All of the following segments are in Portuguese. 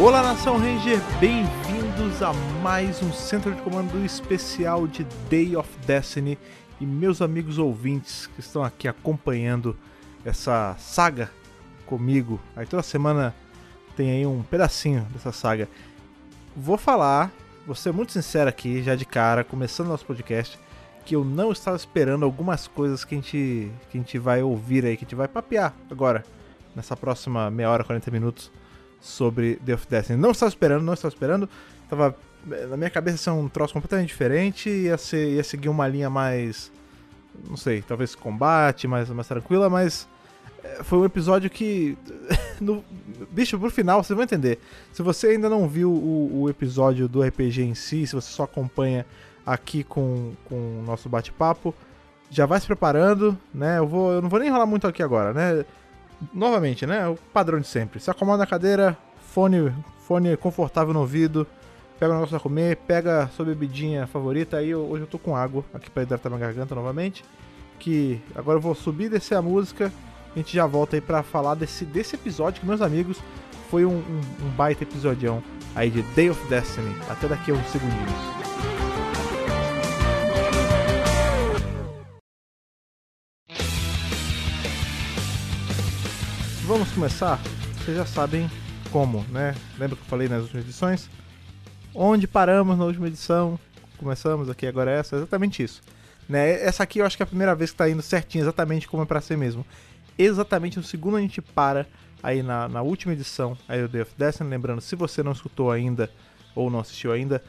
Olá, Nação Ranger, bem-vindos a mais um centro de comando especial de Day of Destiny e meus amigos ouvintes que estão aqui acompanhando essa saga comigo. Aí toda semana tem aí um pedacinho dessa saga. Vou falar, vou ser muito sincero aqui, já de cara, começando nosso podcast, que eu não estava esperando algumas coisas que a gente, que a gente vai ouvir aí, que a gente vai papear agora, nessa próxima meia hora, 40 minutos sobre The of Destiny. Não estava esperando, não estava esperando. Tava na minha cabeça ser um troço completamente diferente, ia ser ia seguir uma linha mais não sei, talvez combate, mais mais tranquila, mas é, foi um episódio que no, bicho, pro final vocês vão entender. Se você ainda não viu o, o episódio do RPG em si, se você só acompanha aqui com, com o nosso bate-papo, já vai se preparando, né? Eu vou eu não vou nem enrolar muito aqui agora, né? Novamente, né? O padrão de sempre. Se acomoda na cadeira, fone, fone confortável no ouvido, pega um negócio pra comer, pega sua bebidinha favorita. Aí eu, hoje eu tô com água aqui pra hidratar minha garganta novamente. Que agora eu vou subir e descer a música. A gente já volta aí pra falar desse, desse episódio que, meus amigos, foi um, um, um baita episodião aí de Day of Destiny. Até daqui a uns segundinhos. Vamos começar? Vocês já sabem como, né? Lembra que eu falei nas últimas edições? Onde paramos na última edição? Começamos aqui, agora é essa, exatamente isso. Né? Essa aqui eu acho que é a primeira vez que está indo certinho, exatamente como é para ser mesmo. Exatamente no segundo a gente para aí na, na última edição aí do Day of Destiny. Lembrando, se você não escutou ainda ou não assistiu ainda,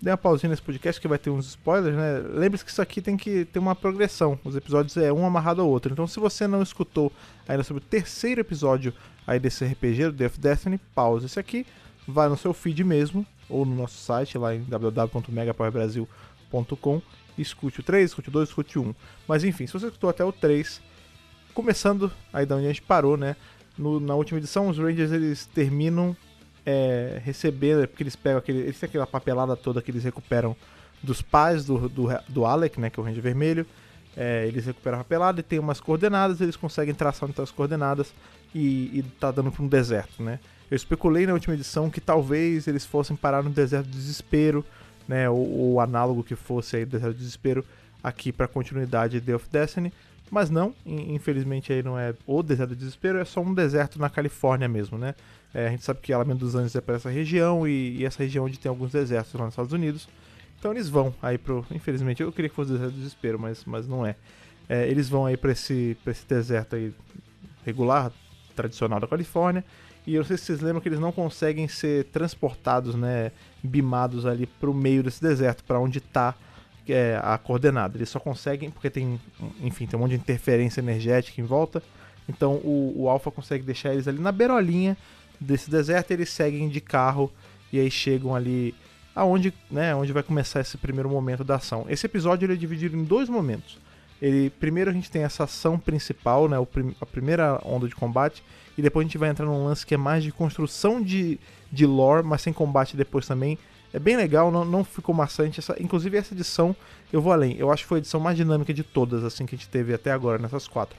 dê uma pausinha nesse podcast que vai ter uns spoilers, né? Lembre-se que isso aqui tem que ter uma progressão. Os episódios é um amarrado ao outro. Então, se você não escutou ainda sobre o terceiro episódio aí desse RPG do Death Destiny, pausa esse aqui, vai no seu feed mesmo, ou no nosso site lá em www.megapowerbrasil.com escute o 3, escute o 2, escute o 1. Mas enfim, se você escutou até o 3, começando aí da onde a gente parou, né? No, na última edição, os Rangers eles terminam é, receber, é porque eles pegam aquele. Eles têm aquela papelada toda que eles recuperam dos pais do, do, do Alec, né? Que é o Ranger Vermelho. É, eles recuperam a papelada e tem umas coordenadas, eles conseguem traçar onde as coordenadas e, e tá dando para um deserto, né? Eu especulei na última edição que talvez eles fossem parar no deserto do desespero, né? Ou análogo que fosse aí do deserto do desespero aqui para continuidade de The of Destiny, mas não, infelizmente aí não é o deserto do desespero, é só um deserto na Califórnia mesmo, né? É, a gente sabe que Alameda dos Anjos é para essa região e, e, essa região onde tem alguns desertos lá nos Estados Unidos. Então eles vão aí pro. Infelizmente, eu queria que fosse o deserto do desespero, mas, mas não é. é eles vão aí para esse, esse deserto aí regular, tradicional da Califórnia. E eu não sei se vocês lembram que eles não conseguem ser transportados, né, bimados ali pro meio desse deserto, para onde está é, a coordenada. Eles só conseguem, porque tem, enfim, tem um monte de interferência energética em volta. Então o, o Alpha consegue deixar eles ali na beirolinha desse deserto, eles seguem de carro e aí chegam ali aonde, né, onde vai começar esse primeiro momento da ação. Esse episódio ele é dividido em dois momentos. Ele, primeiro a gente tem essa ação principal, né, a primeira onda de combate, e depois a gente vai entrar num lance que é mais de construção de, de lore, mas sem combate depois também. É bem legal, não, não ficou maçante. Essa, inclusive essa edição, eu vou além. Eu acho que foi a edição mais dinâmica de todas, assim, que a gente teve até agora, nessas quatro.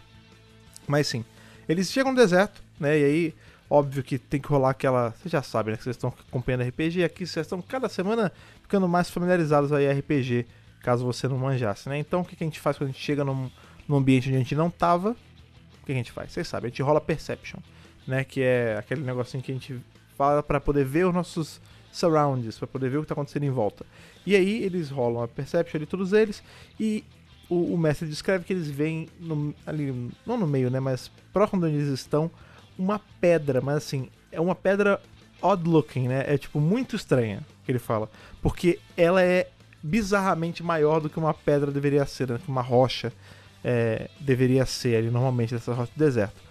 Mas sim, eles chegam no deserto, né, e aí Óbvio que tem que rolar aquela. Vocês já sabem, né? Que vocês estão acompanhando RPG. Aqui vocês estão cada semana ficando mais familiarizados aí RPG, caso você não manjasse, né? Então o que, que a gente faz quando a gente chega num, num ambiente onde a gente não tava? O que a gente faz? Vocês sabem, a gente rola Perception, né? Que é aquele negocinho que a gente fala para poder ver os nossos surrounds, para poder ver o que está acontecendo em volta. E aí eles rolam a Perception ali, todos eles, e o, o mestre descreve que eles veem no, ali, não no meio, né? Mas próximo de onde eles estão uma pedra, mas assim, é uma pedra odd looking, né? É tipo muito estranha que ele fala, porque ela é bizarramente maior do que uma pedra deveria ser, né? que uma rocha é, deveria ser ali normalmente nessa rocha do deserto.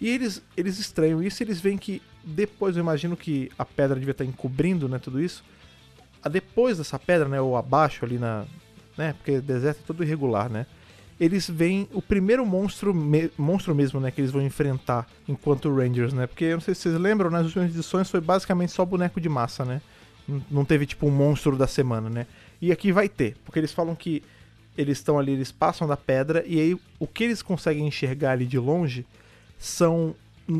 E eles, eles estranham isso eles veem que depois, eu imagino que a pedra devia estar encobrindo né, tudo isso. Depois dessa pedra, né, ou abaixo ali na. Né, porque deserto é todo irregular, né? Eles veem o primeiro monstro, me, monstro mesmo, né, que eles vão enfrentar enquanto Rangers, né? Porque eu não sei se vocês lembram, nas últimas edições foi basicamente só boneco de massa, né? Não teve tipo um monstro da semana, né? E aqui vai ter, porque eles falam que eles estão ali, eles passam da pedra e aí o que eles conseguem enxergar ali de longe são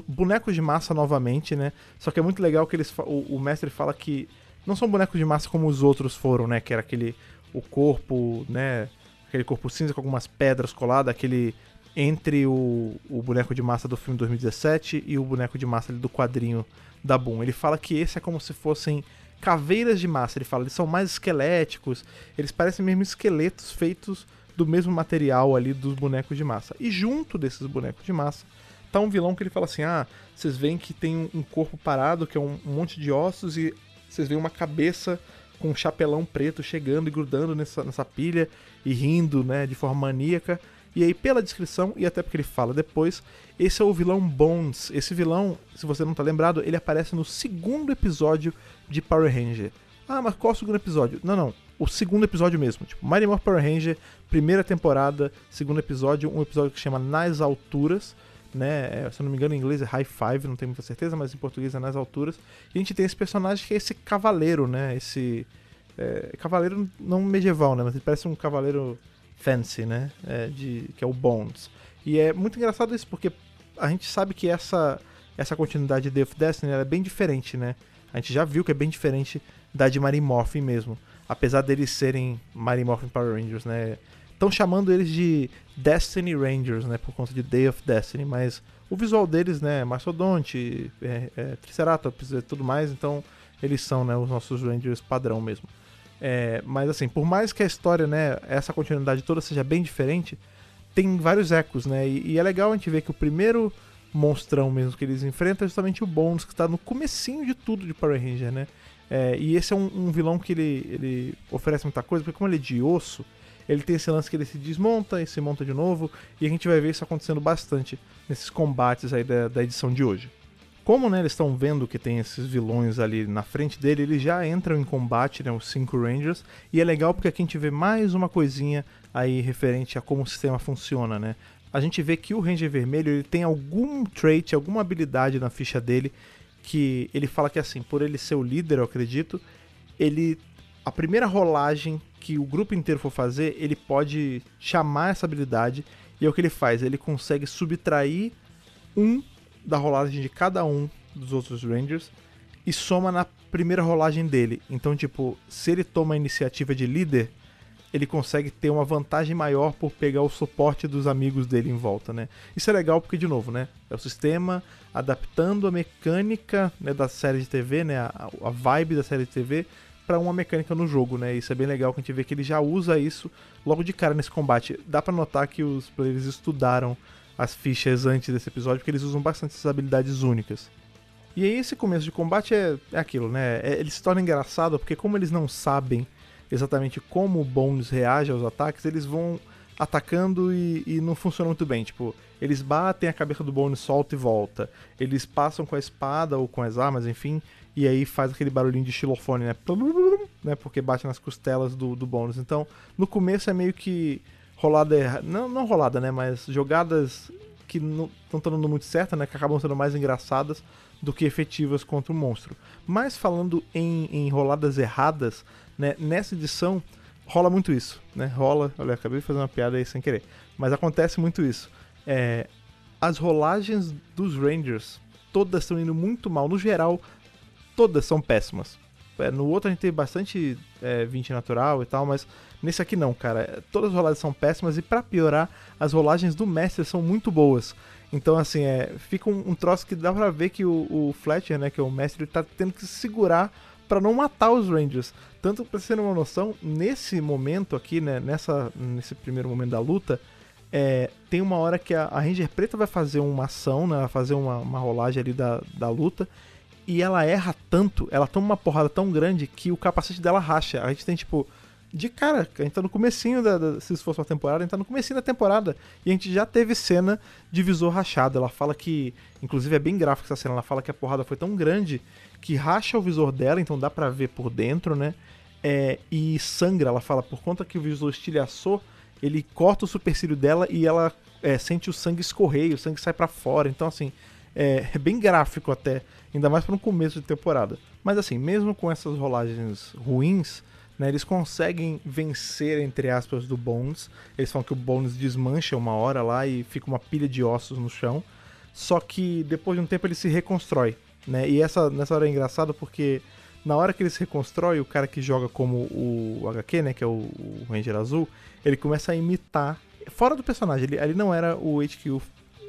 bonecos de massa novamente, né? Só que é muito legal que eles o, o mestre fala que não são bonecos de massa como os outros foram, né? Que era aquele o corpo, né? Aquele corpo cinza com algumas pedras coladas, aquele entre o, o boneco de massa do filme 2017 e o boneco de massa do quadrinho da Boom. Ele fala que esse é como se fossem caveiras de massa. Ele fala, eles são mais esqueléticos, eles parecem mesmo esqueletos feitos do mesmo material ali dos bonecos de massa. E junto desses bonecos de massa tá um vilão que ele fala assim: ah, vocês veem que tem um corpo parado, que é um monte de ossos, e vocês veem uma cabeça com um chapelão preto chegando e grudando nessa, nessa pilha e rindo, né, de forma maníaca. E aí, pela descrição, e até porque ele fala depois, esse é o vilão Bones. Esse vilão, se você não tá lembrado, ele aparece no segundo episódio de Power Ranger. Ah, mas qual é o segundo episódio? Não, não. O segundo episódio mesmo. Tipo, Mighty Morphin Power Ranger, primeira temporada, segundo episódio, um episódio que chama Nas Alturas. Né? É, se eu não me engano, em inglês é High Five, não tenho muita certeza, mas em português é Nas Alturas. E a gente tem esse personagem que é esse cavaleiro, né? Esse. É, cavaleiro não medieval, né? Mas ele parece um cavaleiro fancy, né? É, de, que é o Bones. E é muito engraçado isso, porque a gente sabe que essa, essa continuidade de Day of Destiny é bem diferente, né? A gente já viu que é bem diferente da de Mighty Morphin mesmo. Apesar deles serem Mighty Morphin Power Rangers, né? Estão chamando eles de Destiny Rangers, né? Por conta de Day of Destiny, mas o visual deles, né? Mastodonte, é, é, Triceratops e tudo mais, então eles são né, os nossos Rangers padrão mesmo. É, mas assim, por mais que a história, né, essa continuidade toda seja bem diferente, tem vários ecos, né? E, e, é legal a gente ver que o primeiro monstrão mesmo que eles enfrentam é justamente o Bones, que está no comecinho de tudo de Power Ranger, né? É, e esse é um, um, vilão que ele, ele oferece muita coisa, porque como ele é de osso, ele tem esse lance que ele se desmonta e se monta de novo, e a gente vai ver isso acontecendo bastante nesses combates aí da, da edição de hoje. Como né, eles estão vendo que tem esses vilões ali na frente dele, eles já entram em combate, né, os cinco Rangers, e é legal porque aqui a gente vê mais uma coisinha aí referente a como o sistema funciona, né? A gente vê que o Ranger Vermelho ele tem algum trait, alguma habilidade na ficha dele que ele fala que assim, por ele ser o líder, eu acredito, ele a primeira rolagem que o grupo inteiro for fazer, ele pode chamar essa habilidade e é o que ele faz, ele consegue subtrair um da rolagem de cada um dos outros Rangers e soma na primeira rolagem dele. Então, tipo, se ele toma a iniciativa de líder, ele consegue ter uma vantagem maior por pegar o suporte dos amigos dele em volta, né? Isso é legal porque, de novo, né? É o sistema adaptando a mecânica né, da série de TV, né? A, a vibe da série de TV para uma mecânica no jogo, né? Isso é bem legal que a gente vê que ele já usa isso logo de cara nesse combate. Dá para notar que os players estudaram as fichas antes desse episódio, porque eles usam bastante essas habilidades únicas. E aí esse começo de combate é, é aquilo, né? É, ele se torna engraçado porque como eles não sabem exatamente como o Bones reage aos ataques, eles vão atacando e, e, não funciona muito bem. Tipo, eles batem a cabeça do Bones, solta e volta. Eles passam com a espada ou com as armas, enfim, e aí faz aquele barulhinho de xilofone, né? né? Porque bate nas costelas do, do Bones. Então, no começo é meio que rolada errada. Não, não rolada, né? Mas jogadas que não estão dando muito certo, né? Que acabam sendo mais engraçadas do que efetivas contra o monstro. Mas falando em, em roladas erradas, né? Nessa edição rola muito isso, né? Rola, olha, acabei de fazer uma piada aí sem querer, mas acontece muito isso. É, as rolagens dos Rangers todas estão indo muito mal, no geral, todas são péssimas. É, no outro a gente tem bastante é, 20 natural e tal, mas nesse aqui não, cara. Todas as rolagens são péssimas e para piorar, as rolagens do mestre são muito boas. Então, assim, é, fica um, um troço que dá pra ver que o, o, Fletcher, né, que é o mestre, ele tá tendo que se segurar para não matar os Rangers. Tanto pra você ter uma noção, nesse momento aqui, né, nessa, nesse primeiro momento da luta, é, tem uma hora que a, a, Ranger Preta vai fazer uma ação, né, vai fazer uma, uma rolagem ali da, da luta, e ela erra tanto, ela toma uma porrada tão grande que o capacete dela racha. A gente tem, tipo, de cara, a gente tá no comecinho da, da, se fosse uma temporada, a gente tá no comecinho da temporada e a gente já teve cena de visor rachado. Ela fala que, inclusive é bem gráfica essa cena, ela fala que a porrada foi tão grande que racha o visor dela, então dá para ver por dentro, né? É, e sangra, ela fala, por conta que o visor estilhaçou, ele corta o supercílio dela e ela é, sente o sangue escorrer, o sangue sai para fora. Então, assim, é, é, bem gráfico até, ainda mais para um começo de temporada. Mas, assim, mesmo com essas rolagens ruins, né, eles conseguem vencer, entre aspas, do Bones. Eles falam que o Bones desmancha uma hora lá e fica uma pilha de ossos no chão. só que depois de um tempo ele se reconstrói, né? E essa, nessa hora é engraçado porque na hora que ele se reconstrói, o cara que joga como o HQ, né, que é o, Ranger Azul, ele começa a imitar, fora do personagem, ele, ele não era o HQ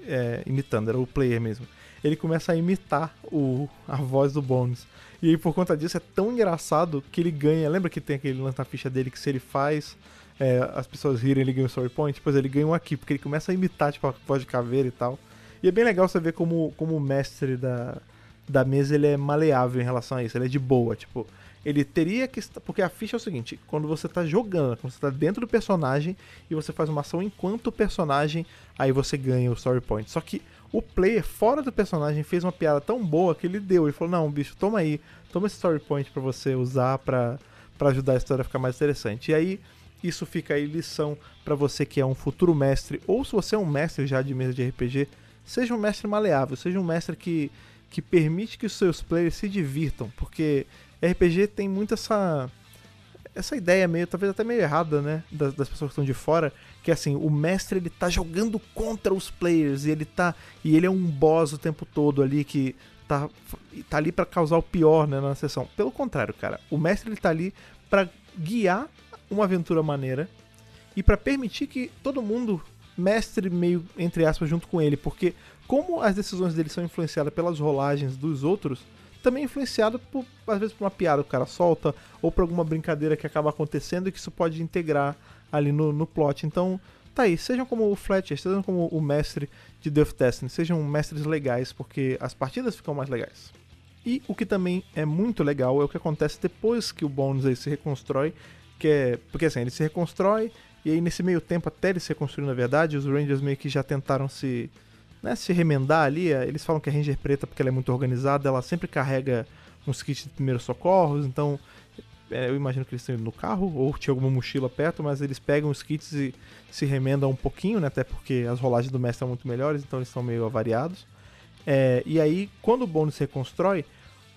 é, imitando, era o player mesmo. Ele começa a imitar o, a voz do Bones. E aí, por conta disso, é tão engraçado que ele ganha. Lembra que tem aquele lance na ficha dele que se ele faz é, as pessoas rirem, ele ganha um story point? Pois ele ganha um aqui, porque ele começa a imitar, tipo, a voz de caveira e tal. E é bem legal você ver como, como o mestre da, da mesa ele é maleável em relação a isso, ele é de boa, tipo, ele teria que porque a ficha é o seguinte, quando você tá jogando, quando você tá dentro do personagem e você faz uma ação enquanto personagem, aí você ganha o story point. Só que o player fora do personagem fez uma piada tão boa que ele deu, ele falou: "Não, bicho, toma aí, toma esse story point para você usar para para ajudar a história a ficar mais interessante". E aí isso fica aí lição para você que é um futuro mestre ou se você é um mestre já de mesa de RPG, seja um mestre maleável, seja um mestre que que permite que os seus players se divirtam, porque RPG tem muito essa essa ideia meio, talvez até meio errada, né, das, das, pessoas que estão de fora, que é assim, o mestre ele tá jogando contra os players e ele tá e ele é um boss o tempo todo ali que tá tá ali para causar o pior, né, na sessão. Pelo contrário, cara, o mestre ele tá ali para guiar uma aventura maneira e para permitir que todo mundo mestre meio entre aspas junto com ele, porque como as decisões dele são influenciadas pelas rolagens dos outros, também é influenciado por, às vezes por uma piada que o cara solta, ou por alguma brincadeira que acaba acontecendo e que isso pode integrar ali no, no plot. Então, tá aí, sejam como o Fletcher, sejam como o mestre de Death Destiny, sejam mestres legais, porque as partidas ficam mais legais. E o que também é muito legal é o que acontece depois que o Bones aí se reconstrói, que é, porque assim, ele se reconstrói, e aí nesse meio tempo, até ele se reconstruir na verdade, os Rangers meio que já tentaram se né, se remendar ali, é, eles falam que a Ranger preta, porque ela é muito organizada, ela sempre carrega uns kits de primeiros socorros, então é, eu imagino que eles estão indo no carro, ou tinha alguma mochila perto, mas eles pegam os kits e se remendam um pouquinho, né, até porque as rolagens do mestre são muito melhores, então eles são meio avariados. É, e aí, quando o bônus se reconstrói,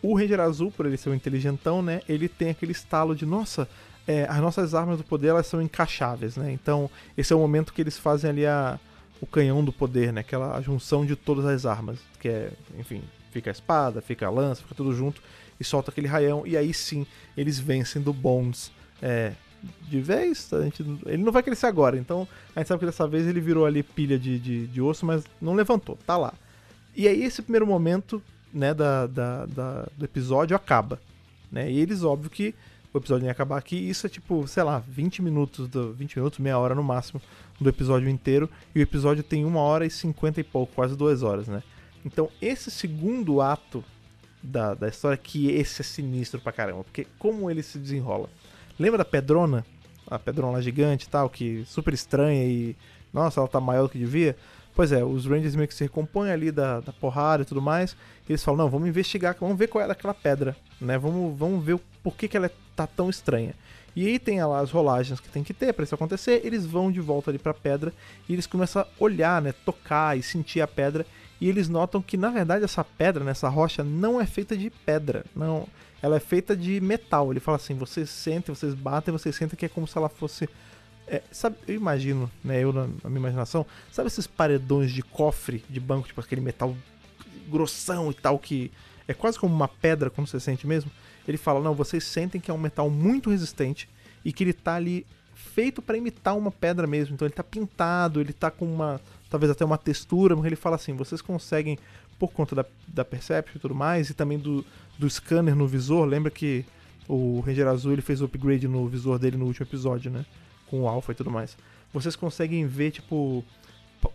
o Ranger Azul, por ele ser um inteligentão, né, ele tem aquele estalo de, nossa, é, as nossas armas do poder elas são encaixáveis, né, então esse é o momento que eles fazem ali a o canhão do poder, né? Aquela junção de todas as armas, que é, enfim, fica a espada, fica a lança, fica tudo junto e solta aquele raião e aí sim eles vencem do Bones é, de vez. A gente, ele não vai crescer agora, então a gente sabe que dessa vez ele virou ali pilha de, de, de osso, mas não levantou, tá lá. E aí esse primeiro momento né, da, da, da, do episódio acaba. Né? E eles, óbvio que o episódio ia acabar aqui, isso é tipo, sei lá, 20 minutos, do, 20 minutos, meia hora no máximo do episódio inteiro, e o episódio tem uma hora e cinquenta e pouco, quase duas horas, né? Então, esse segundo ato da, da história, que esse é sinistro pra caramba, porque como ele se desenrola. Lembra da Pedrona? A Pedrona gigante e tal, que super estranha e. Nossa, ela tá maior do que devia. Pois é, os Rangers meio que se recompõem ali da, da porrada e tudo mais. E eles falam: não, vamos investigar, vamos ver qual é daquela pedra, né? Vamos, vamos ver por que, que ela tá tão estranha. E aí tem lá as rolagens que tem que ter para isso acontecer. Eles vão de volta ali para a pedra e eles começam a olhar, né, tocar e sentir a pedra. E eles notam que na verdade essa pedra, nessa rocha, não é feita de pedra, não. Ela é feita de metal. Ele fala assim: vocês sentem, vocês batem, vocês sentem que é como se ela fosse é, sabe, eu imagino, né, eu na, na, minha imaginação, sabe esses paredões de cofre de banco, tipo aquele metal grossão e tal, que é quase como uma pedra quando você sente mesmo? Ele fala: não, vocês sentem que é um metal muito resistente e que ele tá ali feito para imitar uma pedra mesmo. Então ele tá pintado, ele tá com uma. talvez até uma textura, mas ele fala assim: vocês conseguem, por conta da, da Perception e tudo mais, e também do, do scanner no visor, lembra que o Ranger Azul ele fez o upgrade no visor dele no último episódio, né? Com o Alpha e tudo mais. Vocês conseguem ver, tipo,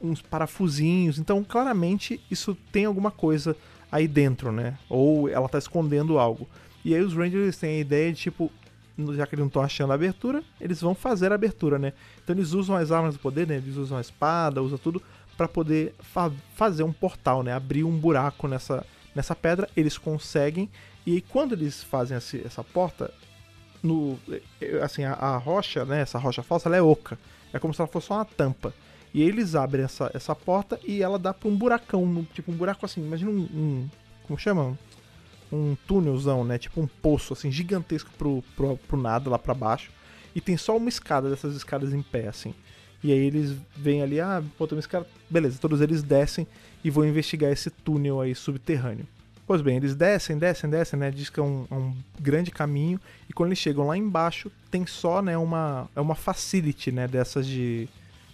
uns parafusinhos. Então, claramente, isso tem alguma coisa aí dentro, né? Ou ela tá escondendo algo. E aí os Rangers têm a ideia de, tipo, já que eles não estão achando a abertura, eles vão fazer a abertura, né? Então eles usam as armas do poder, né? Eles usam a espada, usam tudo para poder fa fazer um portal, né? Abrir um buraco nessa, nessa pedra, eles conseguem. E quando eles fazem essa porta, no, assim, a, a, rocha, né? Essa rocha falsa, ela é oca. É como se ela fosse uma tampa. E eles abrem essa, essa porta e ela dá para um buracão, tipo um buraco assim, imagina um, um como chama? um túnelzão, né? Tipo um poço, assim, gigantesco pro, pro, pro nada lá para baixo. E tem só uma escada dessas escadas em pé, assim. E aí eles vêm ali, ah, pô, tem esse cara. Beleza, todos eles descem e vão investigar esse túnel aí subterrâneo. Pois bem, eles descem, descem, descem, né? Diz que é um, é um, grande caminho. E quando eles chegam lá embaixo, tem só, né, uma, é uma facility, né, dessas de.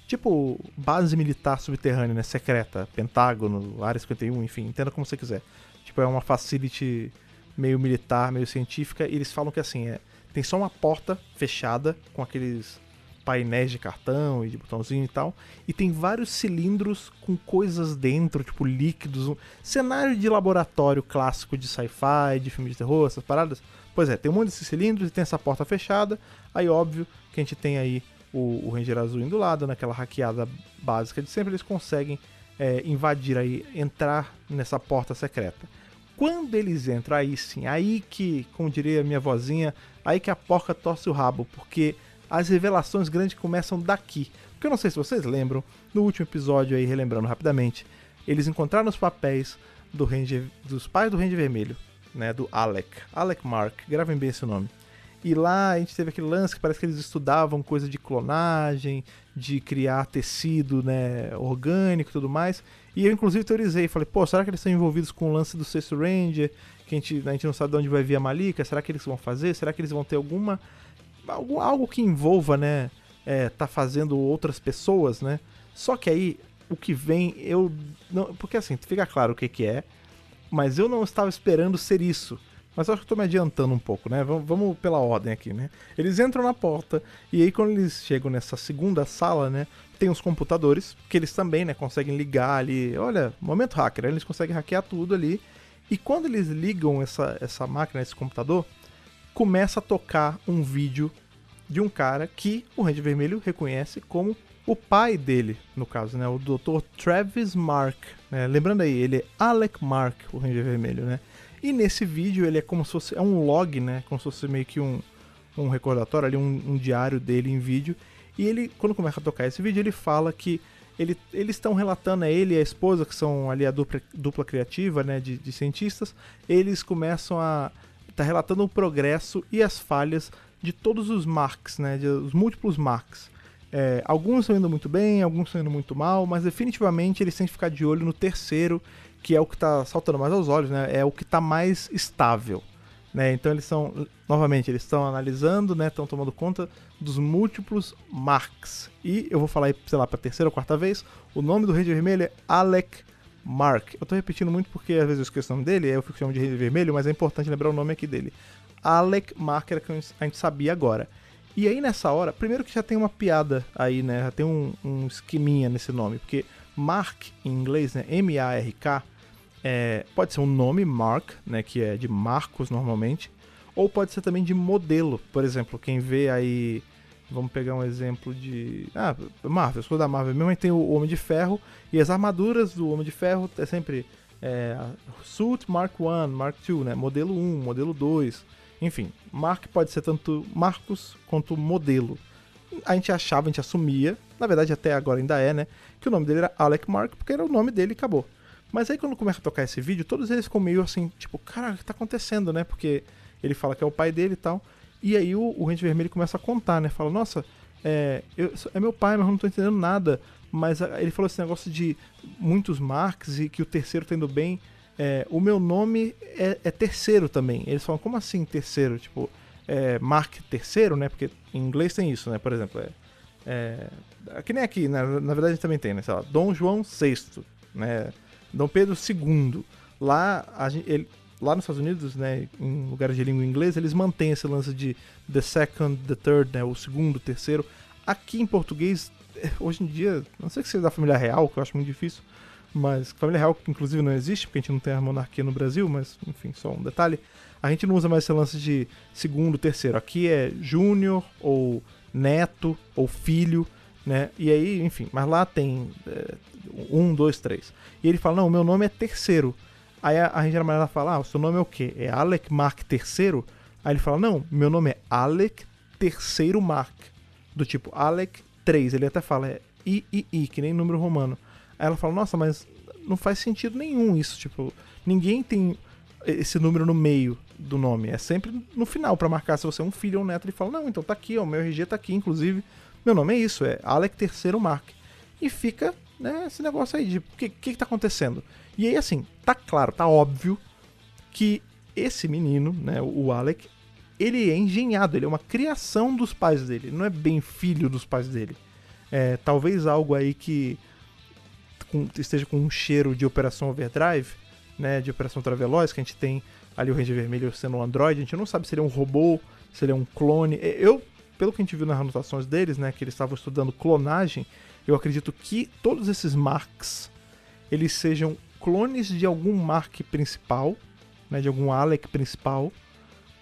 Tipo, base militar subterrânea, né? Secreta, Pentágono, Área 51, enfim, entenda como você quiser. Tipo, é uma facility meio militar, meio científica. E eles falam que assim, é, tem só uma porta fechada com aqueles painéis de cartão e de botãozinho e tal. E tem vários cilindros com coisas dentro, tipo líquidos. Um cenário de laboratório clássico de sci-fi, de filme de terror, essas paradas. Pois é, tem um monte desses cilindros e tem essa porta fechada. Aí, óbvio, que a gente tem aí o, o Ranger Azul indo lado, naquela hackeada básica de sempre, eles conseguem é, invadir aí, entrar nessa porta secreta. Quando eles entram, aí sim, aí que, como diria minha vozinha, aí que a porca torce o rabo, porque as revelações grandes começam daqui. Porque eu não sei se vocês lembram, no último episódio aí, relembrando rapidamente, eles encontraram os papéis do Ranger, dos pais do Ranger Vermelho, né, do Alec, Alec Mark, gravem bem esse nome. E lá a gente teve aquele lance que parece que eles estudavam coisa de clonagem, de criar tecido né, orgânico e tudo mais. E eu inclusive teorizei, falei, pô, será que eles estão envolvidos com o lance do sexto Ranger? Que a gente, a gente não sabe de onde vai vir a Malika, será que eles vão fazer? Será que eles vão ter alguma algo, algo que envolva, né, é, tá fazendo outras pessoas, né? Só que aí o que vem, eu não, porque assim, fica claro o que que é, mas eu não estava esperando ser isso. Mas acho que estou me adiantando um pouco, né? Vamos, vamos, pela ordem aqui, né? Eles entram na porta e aí quando eles chegam nessa segunda sala, né? Tem os computadores que eles também, né? Conseguem ligar ali. Olha, momento hacker, né? eles conseguem hackear tudo ali. E quando eles ligam essa, essa máquina, esse computador, começa a tocar um vídeo de um cara que o Ranger Vermelho reconhece como o pai dele, no caso, né? O Dr. Travis Mark. Né? Lembrando aí, ele é Alec Mark, o Ranger Vermelho, né? E nesse vídeo ele é como se fosse é um log, né? Como se fosse meio que um, um recordatório ali, um, um diário dele em vídeo. E ele, quando começa a tocar esse vídeo, ele fala que ele, eles estão relatando a ele e a esposa, que são ali a dupla, dupla criativa, né, de, de cientistas, eles começam a, está relatando o progresso e as falhas de todos os marks, né, de, os múltiplos marks. É, alguns estão indo muito bem, alguns estão indo muito mal, mas definitivamente eles têm que ficar de olho no terceiro, que é o que está saltando mais aos olhos, né, é o que está mais estável. Né, então eles estão, novamente, eles estão analisando, né, estão tomando conta dos múltiplos marks. E eu vou falar, sei lá, para terceira ou quarta vez, o nome do Ranger Vermelho é Alec Mark. Eu tô repetindo muito porque às vezes eu esqueço o nome dele, eu fico chamando de Vermelho, mas é importante lembrar o nome aqui dele. Alec Mark era que a gente sabia agora. E aí nessa hora, primeiro que já tem uma piada aí, né? Já tem um, um esqueminha nesse nome, porque Mark em inglês, né? M-A-R-K, é, pode ser um nome, Mark, né? Que é de Marcos normalmente, ou pode ser também de modelo. Por exemplo, quem vê aí Vamos pegar um exemplo de. Ah, Marvel, for da Marvel mesmo, tem o Homem de Ferro e as armaduras do Homem de Ferro é sempre é, Suit Mark 1, Mark 2, né? Modelo 1, modelo 2. Enfim, Mark pode ser tanto Marcos quanto modelo. A gente achava, a gente assumia, na verdade até agora ainda é, né? Que o nome dele era Alec Mark, porque era o nome dele e acabou. Mas aí quando começa a tocar esse vídeo, todos eles ficam meio assim, tipo, cara, o que tá acontecendo, né? Porque ele fala que é o pai dele e tal. E aí o, o Rente Vermelho começa a contar, né? Fala, nossa, é, eu, é meu pai, mas eu não tô entendendo nada. Mas ele falou esse negócio de muitos marks e que o terceiro tá indo bem. É, o meu nome é, é, terceiro também. Eles falam, como assim terceiro? Tipo, é, Mark terceiro, né? Porque em inglês tem isso, né? Por exemplo, é, é que nem aqui, né? na verdade também tem, né? Sei lá, Dom João VI, né? Dom Pedro II. Lá, a gente, ele, lá nos Estados Unidos, né, em lugares de língua inglesa, eles mantêm esse lance de the second, the third, né, o segundo, terceiro. Aqui em português, hoje em dia, não sei se seja da família real, que eu acho muito difícil, mas família real que inclusive não existe, porque a gente não tem a monarquia no Brasil, mas enfim, só um detalhe. A gente não usa mais esse lance de segundo, terceiro. Aqui é júnior ou neto ou filho, né? E aí, enfim, mas lá tem é, um, dois, três. E ele fala: não, meu nome é terceiro. Aí a, Ranger Amarela fala: Ah, o seu nome é o quê? É Alec Mark III? Aí ele fala: Não, meu nome é Alec III Mark. Do tipo Alec 3. Ele até fala: É III, que nem número romano. Aí ela fala: Nossa, mas não faz sentido nenhum isso. Tipo, ninguém tem esse número no meio do nome. É sempre no final para marcar se você é um filho ou um neto. Ele fala: Não, então tá aqui, ó, o meu RG tá aqui, inclusive. Meu nome é isso, é Alec Terceiro Mark. E fica, né, esse negócio aí de o que, que, que tá acontecendo. E aí, assim, tá claro, tá óbvio que esse menino, né, o Alec, ele é engenhado, ele é uma criação dos pais dele, não é bem filho dos pais dele. É, talvez algo aí que com, esteja com um cheiro de Operação Overdrive, né, de Operação Traveloz, que a gente tem ali o Ranger Vermelho sendo um androide, a gente não sabe se ele é um robô, se ele é um clone. É, eu, pelo que a gente viu nas anotações deles, né, que eles estavam estudando clonagem, eu acredito que todos esses marks eles sejam clones de algum mark principal, né, de algum Alec principal,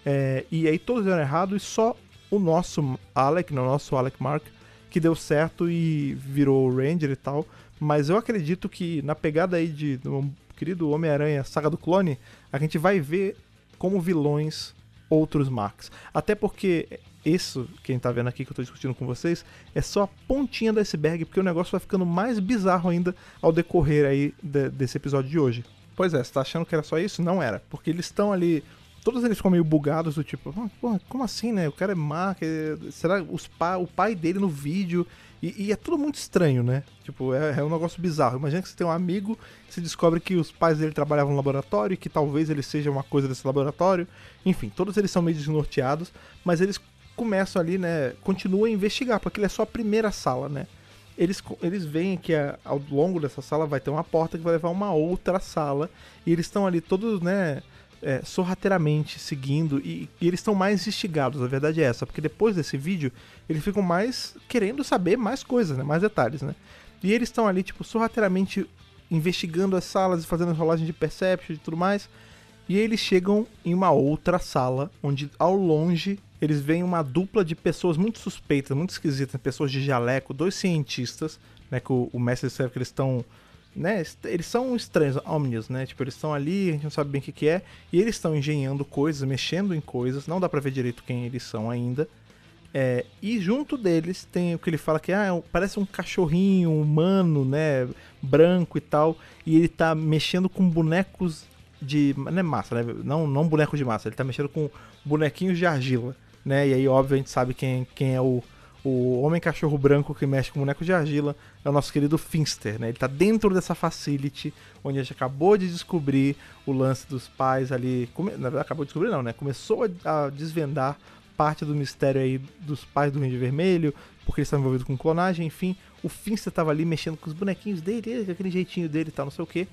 é, e aí todos deram errado e só o nosso Alec, no nosso Alec Mark, que deu certo e virou Ranger e tal. Mas eu acredito que na pegada aí de do querido Homem-Aranha, Saga do Clone, a gente vai ver como vilões outros Marks. Até porque isso, quem tá vendo aqui que eu tô discutindo com vocês, é só a pontinha do iceberg, porque o negócio vai ficando mais bizarro ainda ao decorrer aí de, desse episódio de hoje. Pois é, você tá achando que era só isso? Não era. Porque eles estão ali todos eles ficam meio bugados do tipo, ah, como assim, né? O cara é Mark, será os pa, o pai dele no vídeo? E, e, é tudo muito estranho, né? Tipo, é, é, um negócio bizarro. Imagina que você tem um amigo, você descobre que os pais dele trabalhavam no laboratório, que talvez ele seja uma coisa desse laboratório. Enfim, todos eles são meio desnorteados, mas eles começam ali, né? Continuam a investigar, porque ele é só a primeira sala, né? Eles, eles veem que a, ao longo dessa sala vai ter uma porta que vai levar a uma outra sala. E eles estão ali todos, né? é, sorrateiramente seguindo e, e eles estão mais instigados, a verdade é essa, porque depois desse vídeo eles ficam mais querendo saber mais coisas, né, mais detalhes, né? E eles estão ali, tipo, sorrateiramente investigando as salas e fazendo rolagem de perception e tudo mais. E eles chegam em uma outra sala, onde ao longe eles veem uma dupla de pessoas muito suspeitas, muito esquisitas, pessoas de jaleco, dois cientistas, né, que o, o mestre escreve que eles estão né, eles são estranhos, omnios, né? Tipo, eles estão ali, a gente não sabe bem o que, que é, e eles estão engenhando coisas, mexendo em coisas, não dá pra ver direito quem eles são ainda. É, e junto deles tem o que ele fala que ah, é parece um cachorrinho humano, né? Branco e tal. E ele tá mexendo com bonecos de. Não é massa, né? Não, não boneco de massa, ele tá mexendo com bonequinhos de argila. Né? E aí, óbvio, a gente sabe quem, quem é o, o homem cachorro branco que mexe com boneco de argila é o nosso querido Finster, né? Ele tá dentro dessa facility, onde a gente acabou de descobrir o lance dos pais ali. Come... Na verdade, acabou de descobrir, não, né? Começou a desvendar parte do mistério aí dos pais do Ranger Vermelho, porque eles estavam envolvidos com clonagem, enfim. O Finster tava ali mexendo com os bonequinhos dele, aquele jeitinho dele e tal, não sei o que.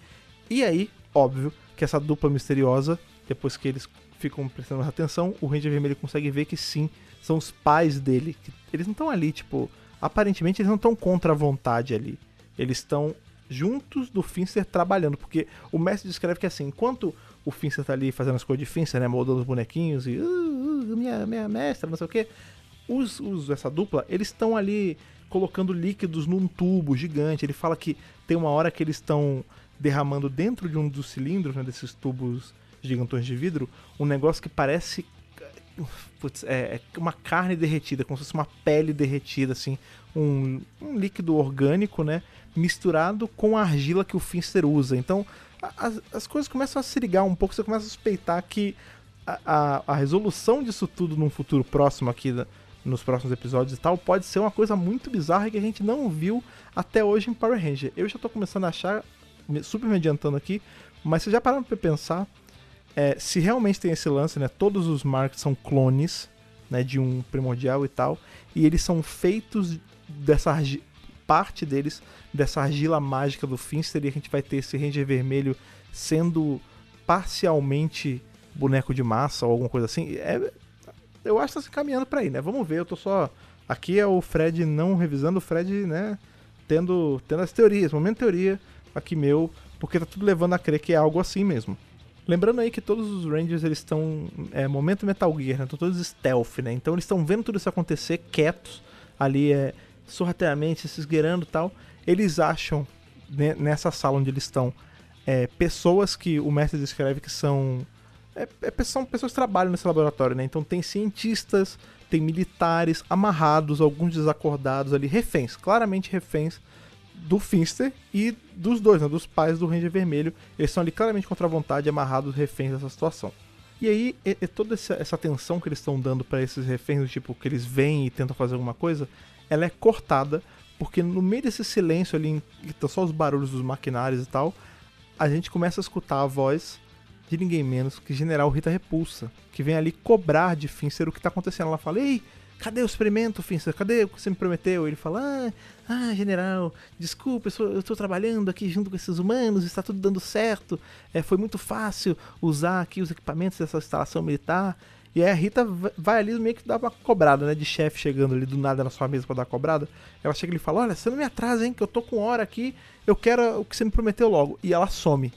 E aí, óbvio, que essa dupla misteriosa, depois que eles ficam prestando atenção, o Ranger Vermelho consegue ver que sim, são os pais dele. Eles não estão ali, tipo. Aparentemente eles não estão contra a vontade ali. Eles estão juntos do Finster trabalhando. Porque o mestre descreve que assim, enquanto o Finster tá ali fazendo as coisas de Finster, né? Moldando os bonequinhos e. Uh, uh, minha, minha mestra, não sei o que. Os, os, essa dupla, eles estão ali colocando líquidos num tubo gigante. Ele fala que tem uma hora que eles estão derramando dentro de um dos cilindros, né, desses tubos gigantões de vidro, um negócio que parece putz, é, é, uma carne derretida, como se fosse uma pele derretida, assim, um, um líquido orgânico, né, misturado com a argila que o Finster usa. Então, as, as coisas começam a se ligar um pouco, você começa a suspeitar que a, a, a resolução disso tudo num futuro próximo aqui, nos próximos episódios e tal, pode ser uma coisa muito bizarra que a gente não viu até hoje em Power Ranger. Eu já tô começando a achar, super me adiantando aqui, mas vocês já pararam pra pensar é, se realmente tem esse lance, né? Todos os marks são clones, né? De um primordial e tal. E eles são feitos dessa parte deles dessa argila mágica do Finster e a gente vai ter esse Ranger vermelho sendo parcialmente boneco de massa ou alguma coisa assim. É, eu acho que tá se caminhando para aí, né? Vamos ver, eu tô só aqui é o Fred não revisando, o Fred, né, tendo tendo as teorias, momento teoria aqui meu, porque tá tudo levando a crer que é algo assim mesmo. Lembrando aí que todos os Rangers eles estão é, momento Metal Gear, né? Estão todos stealth, né? Então eles estão vendo tudo isso acontecer quietos ali, é, sorrateiramente, se esgueirando e tal. Eles acham né, nessa sala onde eles estão é, pessoas que o mestre descreve que são é, é, são pessoas que trabalham nesse laboratório, né? Então tem cientistas, tem militares amarrados, alguns desacordados ali, reféns, claramente reféns do Finster e dos dois, né, dos pais do Ranger Vermelho. Eles estão ali claramente contra a vontade, amarrados, reféns dessa situação. E aí, é, é toda essa, essa, atenção que eles estão dando para esses reféns, tipo, que eles vêm e tentam fazer alguma coisa, ela é cortada, porque no meio desse silêncio ali, que tá só os barulhos dos maquinários e tal, a gente começa a escutar a voz de ninguém menos que General Rita Repulsa, que vem ali cobrar de Finster o que tá acontecendo. Ela fala: Ei, cadê o experimento, Finster? Cadê o que você me prometeu? Ele fala: Ah, ah general, desculpa, eu, tô trabalhando aqui junto com esses humanos, está tudo dando certo. É, foi muito fácil usar aqui os equipamentos dessa instalação militar. E aí a Rita vai ali meio que dá uma cobrada, né? De chefe chegando ali do nada na sua mesa pra dar cobrada. Ela chega e fala: Olha, você não me atrasa, hein? Que eu tô com hora aqui. Eu quero o que você me prometeu logo. E ela some.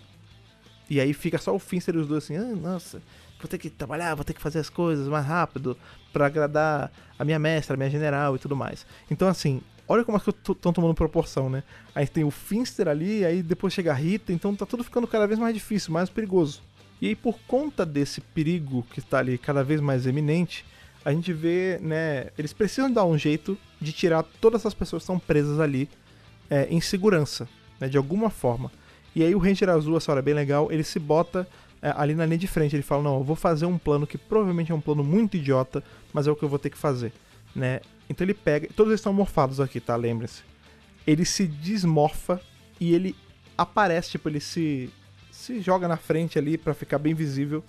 E aí fica só o Finster e os dois assim: ah, Nossa, vou ter que trabalhar, vou ter que fazer as coisas mais rápido para agradar a minha mestra, a minha general e tudo mais. Então, assim, olha como é que estão tomando proporção, né? Aí tem o Finster ali, aí depois chega a Rita, então tá tudo ficando cada vez mais difícil, mais perigoso. E aí, por conta desse perigo que está ali cada vez mais eminente, a gente vê, né? Eles precisam dar um jeito de tirar todas as pessoas que estão presas ali é, em segurança, né, de alguma forma. E aí o Ranger Azul, essa hora é bem legal, ele se bota ali na linha de frente. Ele fala: Não, eu vou fazer um plano que provavelmente é um plano muito idiota, mas é o que eu vou ter que fazer, né? Então ele pega. Todos eles estão morfados aqui, tá? Lembre-se. Ele se desmorfa e ele aparece, tipo, ele se se joga na frente ali para ficar bem visível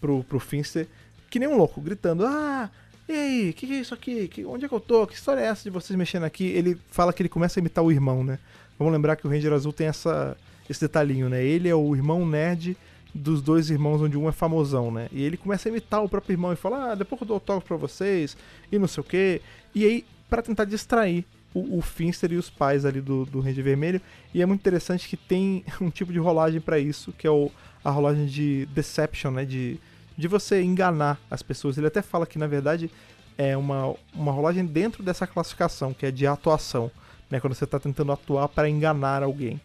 pro, pro Finster, que nem um louco, gritando: Ah, e aí, o que, que, é isso aqui? Que, onde é que eu tô? Que história é essa de vocês mexendo aqui? Ele fala que ele começa a imitar o irmão, né? Vamos lembrar que o Ranger Azul tem essa, esse detalhinho, né? Ele é o irmão nerd dos dois irmãos, onde um é famosão, né? E ele começa a imitar o próprio irmão e fala: Ah, depois eu dou autógrafo pra vocês, e não sei o quê. E aí, para tentar distrair o, o, Finster e os pais ali do, do Ranger Vermelho. E é muito interessante que tem um tipo de rolagem para isso, que é o, a rolagem de Deception, né? De, de você enganar as pessoas. Ele até fala que, na verdade, é uma, uma rolagem dentro dessa classificação, que é de atuação, né? Quando você está tentando atuar para enganar alguém.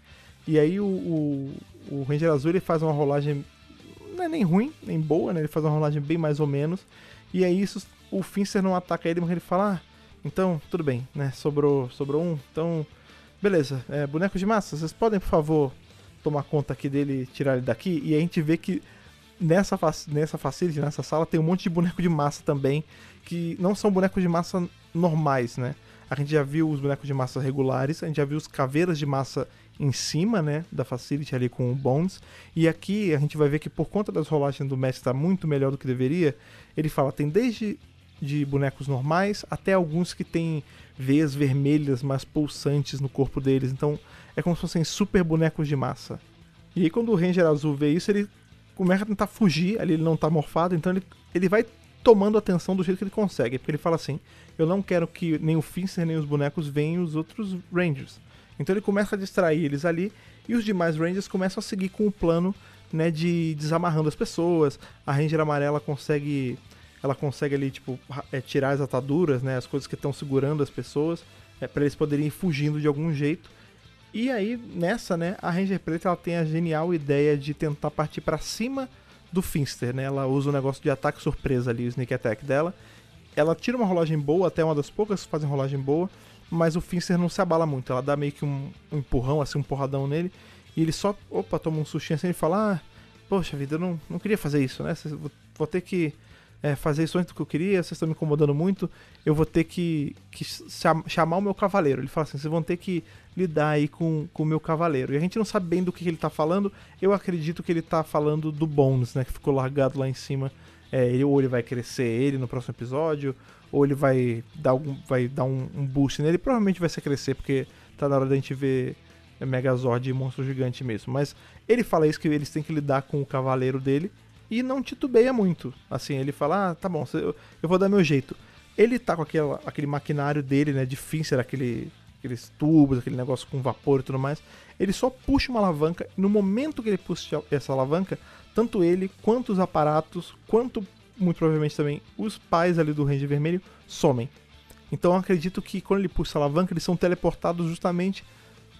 E aí o, o, o, Ranger Azul ele faz uma rolagem não é nem ruim, nem boa, né? Ele faz uma rolagem bem mais ou menos. E aí isso, o Finster não ataca ele, mas ele fala, ah, então, tudo bem, né? Sobrou, sobrou um. Então, beleza. É, boneco de massa, vocês podem, por favor, tomar conta aqui dele tirar ele daqui? E a gente vê que nessa, nessa facility, nessa sala, tem um monte de boneco de massa também, que não são bonecos de massa normais, né? A gente já viu os bonecos de massa regulares, a gente já viu os caveiras de massa em cima, né, da Facility ali com o Bones. E aqui a gente vai ver que por conta das rolagens do mestre estar tá muito melhor do que deveria, ele fala, tem desde de bonecos normais, até alguns que têm veias vermelhas mais pulsantes no corpo deles. Então é como se fossem super bonecos de massa. E aí quando o Ranger Azul vê isso, ele começa a tentar fugir, ali ele não tá morfado, então ele, ele vai tomando atenção do jeito que ele consegue. Porque ele fala assim: Eu não quero que nem o Finster nem os bonecos venham os outros Rangers. Então ele começa a distrair eles ali e os demais Rangers começam a seguir com o plano né, de desamarrando as pessoas. A Ranger amarela consegue ela consegue ali, tipo, é, tirar as ataduras, né? As coisas que estão segurando as pessoas, é, para eles poderem ir fugindo de algum jeito. E aí, nessa, né, a Ranger Preta ela tem a genial ideia de tentar partir para cima do Finster, né? Ela usa o negócio de ataque surpresa ali, o sneak attack dela. Ela tira uma rolagem boa, até uma das poucas que fazem rolagem boa, mas o Finster não se abala muito. Ela dá meio que um, um empurrão, assim, um porradão nele, e ele só, opa, toma um sustinho assim e fala: Ah, poxa vida, eu não, não queria fazer isso, né? Vou ter que é, fazer isso antes do que eu queria, vocês estão me incomodando muito, eu vou ter que, que chamar o meu cavaleiro. Ele fala assim, vocês vão ter que lidar aí com, com o meu cavaleiro. E a gente não sabe bem do que, que ele está falando, eu acredito que ele está falando do Bones, né, que ficou largado lá em cima. É, ele, ou ele vai crescer ele no próximo episódio, ou ele vai dar, algum, vai dar um, um boost nele, provavelmente vai ser crescer, porque tá na hora da gente ver Megazord e Monstro Gigante mesmo. Mas ele fala isso, que eles têm que lidar com o cavaleiro dele, e não titubeia muito. Assim, ele fala, ah, tá bom, eu, eu vou dar meu jeito. Ele tá com aquele, aquele maquinário dele, né, de Fincer, aquele, aqueles tubos, aquele negócio com vapor e tudo mais. Ele só puxa uma alavanca e no momento que ele puxa essa alavanca, tanto ele, quanto os aparatos, quanto muito provavelmente também os pais ali do Ranger Vermelho somem. Então eu acredito que quando ele puxa a alavanca, eles são teleportados justamente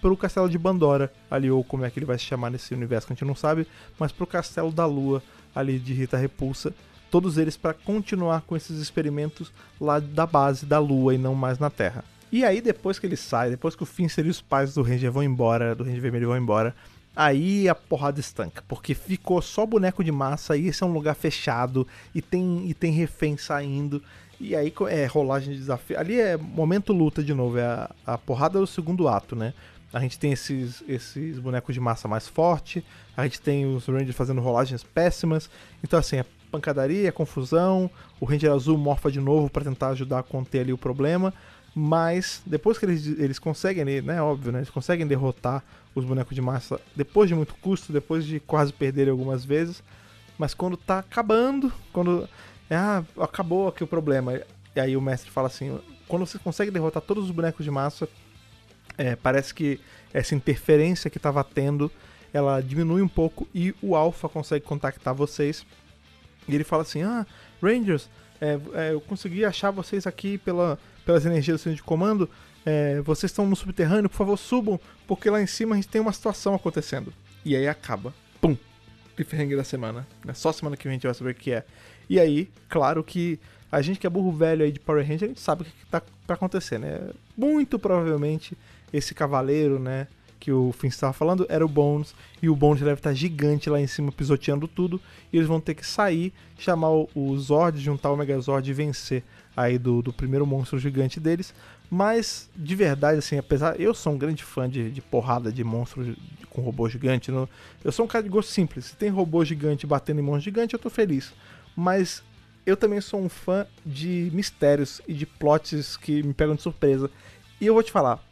para o castelo de Bandora, ali, ou como é que ele vai se chamar nesse universo que a gente não sabe, mas para o castelo da Lua, ali de Rita Repulsa, todos eles para continuar com esses experimentos lá da base da Lua e não mais na Terra. E aí depois que ele sai, depois que o Finster e os pais do Ranger vão embora, do Ranger Vermelho vão embora, aí a porrada estanca, porque ficou só boneco de massa e esse é um lugar fechado e tem, e tem refém saindo. E aí é rolagem de desafio. Ali é momento luta de novo, é a, a porrada do segundo ato, né? A gente tem esses, esses bonecos de massa mais forte, a gente tem os Rangers fazendo rolagens péssimas. Então, assim, é pancadaria, é confusão. O Ranger azul morfa de novo para tentar ajudar a conter ali o problema. Mas depois que eles, eles conseguem, né? Óbvio, né? Eles conseguem derrotar os bonecos de massa depois de muito custo, depois de quase perderem algumas vezes. Mas quando tá acabando, quando. Ah, acabou aqui o problema. E aí o mestre fala assim: quando você consegue derrotar todos os bonecos de massa, é, parece que essa interferência que estava tendo ela diminui um pouco e o Alpha consegue contactar vocês. E ele fala assim: Ah, Rangers, é, é, eu consegui achar vocês aqui pela, pelas energias do centro de comando. É, vocês estão no subterrâneo, por favor, subam, porque lá em cima a gente tem uma situação acontecendo. E aí acaba. Pum! Cliffhanger da semana. É só semana que vem a gente vai saber o que é. E aí, claro que a gente que é burro velho aí de Power Ranger, a gente sabe o que, tá pra acontecer, né? Muito provavelmente esse cavaleiro, né? Que o Finn estava falando era o Bones, e o Bones deve estar gigante lá em cima pisoteando tudo, e eles vão ter que sair, chamar o Zord, juntar o Megazord e vencer aí do, do primeiro monstro gigante deles. Mas, de verdade, assim, apesar. Eu sou um grande fã de, de porrada de monstros com robô gigante. No, eu sou um cara de gosto simples. Se tem robô gigante batendo em monstro gigante, eu tô feliz. Mas eu também sou um fã de mistérios e de plots que me pegam de surpresa. E eu vou te falar,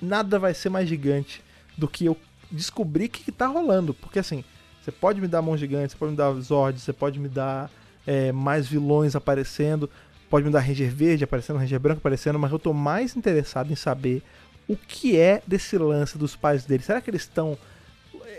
nada vai ser mais gigante do que eu descobrir o que, que tá rolando. Porque assim, você pode me dar mão gigante, você pode me dar Zord, você pode me dar é, mais vilões aparecendo, pode me dar Ranger verde aparecendo, Ranger branco aparecendo, mas eu tô mais interessado em saber o que é desse lance dos pais dele. Será que eles estão.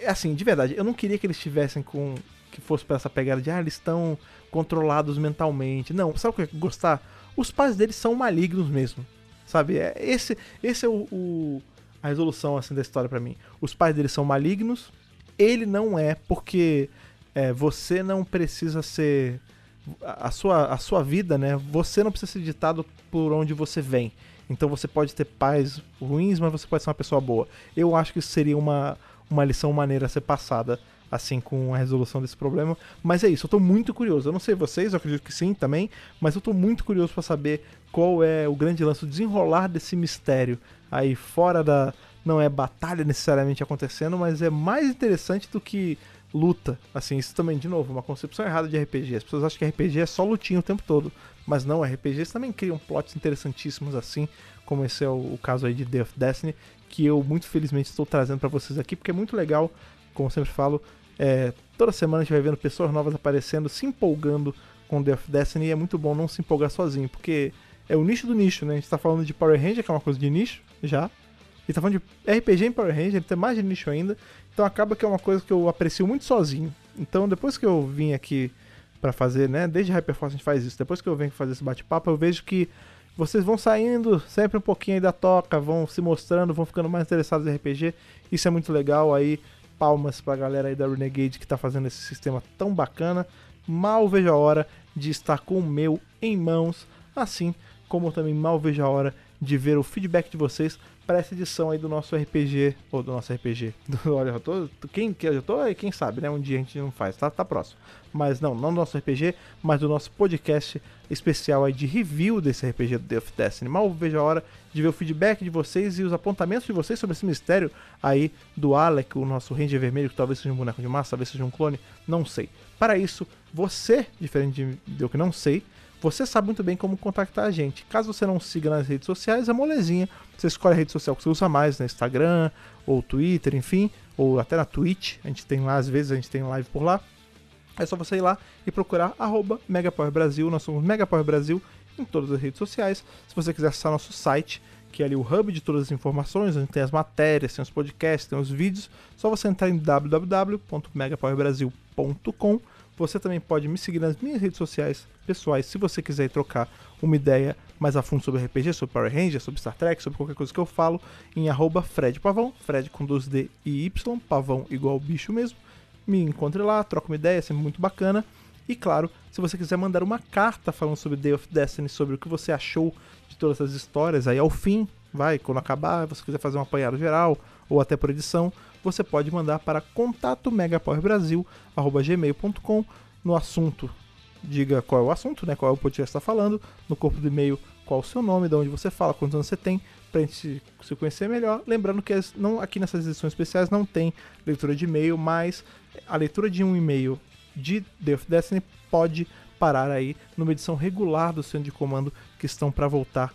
É, assim, de verdade, eu não queria que eles estivessem com. Que fosse para essa pegada de, ah, eles estão controlados mentalmente. Não, sabe o que eu gostar? Os pais deles são malignos mesmo. Sabe? É, esse, esse é o, o a resolução assim da história para mim. Os pais dele são malignos. Ele não é porque é, você não precisa ser a sua, a sua vida, né? Você não precisa ser ditado por onde você vem. Então você pode ter pais ruins, mas você pode ser uma pessoa boa. Eu acho que isso seria uma, uma lição maneira a ser passada, assim, com a resolução desse problema. Mas é isso, eu tô muito curioso. Eu não sei vocês, eu acredito que sim também, mas eu tô muito curioso para saber qual é o grande lance, o desenrolar desse mistério aí fora da. Não é batalha necessariamente acontecendo, mas é mais interessante do que luta. Assim, isso também, de novo, uma concepção errada de RPG. As pessoas acham que RPG é só lutinha o tempo todo. Mas não, RPGs também criam plots interessantíssimos assim, como esse é o, o caso aí de Death Destiny, que eu muito felizmente estou trazendo para vocês aqui, porque é muito legal, como eu sempre falo, é, toda semana a gente vai vendo pessoas novas aparecendo, se empolgando com Death Destiny, e é muito bom não se empolgar sozinho, porque é o nicho do nicho, né? A gente tá falando de Power Ranger, que é uma coisa de nicho, já, e tá falando de RPG em Power Ranger, tem mais de nicho ainda, então acaba que é uma coisa que eu aprecio muito sozinho. Então depois que eu vim aqui para fazer, né, desde Hyperforce a gente faz isso, depois que eu venho fazer esse bate-papo, eu vejo que vocês vão saindo sempre um pouquinho aí da toca, vão se mostrando, vão ficando mais interessados em RPG. Isso é muito legal aí. Palmas pra galera aí da Renegade que tá fazendo esse sistema tão bacana. Mal vejo a hora de estar com o meu em mãos, assim como também mal vejo a hora de ver o feedback de vocês para essa edição aí do nosso RPG, ou do nosso RPG. Do, olha, eu tô, quem, eu tô, quem sabe, né? Um dia a gente não faz, tá, tá próximo. Mas não, não do nosso RPG, mas do nosso podcast especial aí de review desse RPG do Death Destiny. Mal vejo a hora de ver o feedback de vocês e os apontamentos de vocês sobre esse mistério aí do Alec, o nosso Ranger Vermelho, que talvez seja um boneco de massa, talvez seja um clone, não sei. Para isso, você, diferente de eu que não sei, você sabe muito bem como contactar a gente. Caso você não siga nas redes sociais, é molezinha. Você escolhe a rede social que você usa mais, né? Instagram, ou Twitter, enfim, ou até na Twitch. A gente tem lá, às vezes a gente tem live por lá. É só você ir lá e procurar arroba Brasil. Nós somos Megapower Brasil em todas as redes sociais. Se você quiser acessar nosso site, que é ali o hub de todas as informações, onde tem as matérias, tem os podcasts, tem os vídeos, só você entrar em www.megapowerbrasil.com você também pode me seguir nas minhas redes sociais pessoais se você quiser trocar uma ideia mais a fundo sobre RPG, sobre Power Rangers, sobre Star Trek, sobre qualquer coisa que eu falo, em arroba Fred Pavão, Fred com 2D e Y, Pavão igual bicho mesmo. Me encontre lá, troca uma ideia, é sempre muito bacana. E claro, se você quiser mandar uma carta falando sobre Day of Destiny, sobre o que você achou de todas essas histórias, aí ao fim, vai, quando acabar, você quiser fazer um apanhado geral, ou até por edição, você pode mandar para contato megapowerbrasil.gmail.com no assunto diga qual é o assunto, né? Qual é o podcast está falando. No corpo do e-mail, qual o seu nome, de onde você fala, quantos anos você tem, pra gente se conhecer melhor. Lembrando que não, aqui nessas edições especiais não tem leitura de e-mail, mas a leitura de um e-mail de The of Destiny pode parar aí numa edição regular do Centro de Comando que estão para voltar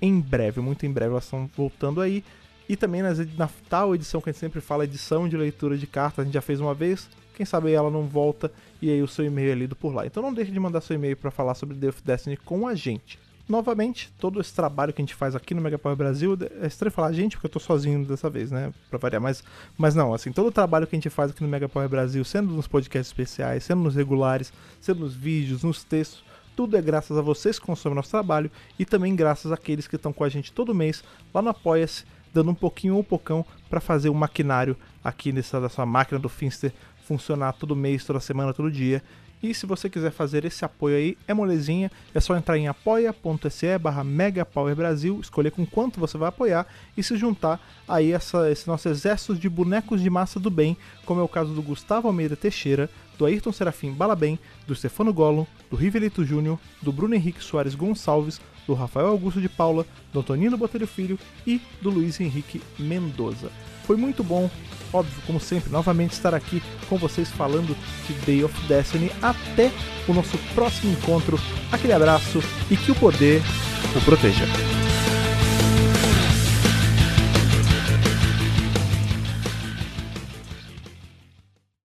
em breve, muito em breve elas estão voltando aí. E também nas, na tal edição que a gente sempre fala, edição de leitura de cartas, a gente já fez uma vez, quem sabe ela não volta e aí o seu e-mail é lido por lá. Então não deixe de mandar seu e-mail para falar sobre of Destiny com a gente. Novamente, todo esse trabalho que a gente faz aqui no Mega Power Brasil, é estranho falar gente, porque eu tô sozinho dessa vez, né, pra variar, mas, mas não, assim, todo o trabalho que a gente faz aqui no Mega Power Brasil, sendo nos podcasts especiais, sendo nos regulares, sendo nos vídeos, nos textos, tudo é graças a vocês que consomem nosso trabalho e também graças àqueles que estão com a gente todo mês lá no Apoia-se, dando um pouquinho ou um pocão para fazer o maquinário aqui nessa, nessa máquina do Finster funcionar todo mês, toda semana, todo dia. E se você quiser fazer esse apoio aí, é molezinha, é só entrar em apoia.se barra Brasil, escolher com quanto você vai apoiar e se juntar aí essa, esse nosso exército de bonecos de massa do bem, como é o caso do Gustavo Almeida Teixeira, do Ayrton Serafim Balabem, do Stefano Gollum, do Rivelito Júnior, do Bruno Henrique Soares Gonçalves, do Rafael Augusto de Paula, do Antonino Botelho Filho e do Luiz Henrique Mendoza. Foi muito bom, óbvio, como sempre, novamente estar aqui com vocês falando de Day of Destiny. Até o nosso próximo encontro. Aquele abraço e que o poder o proteja.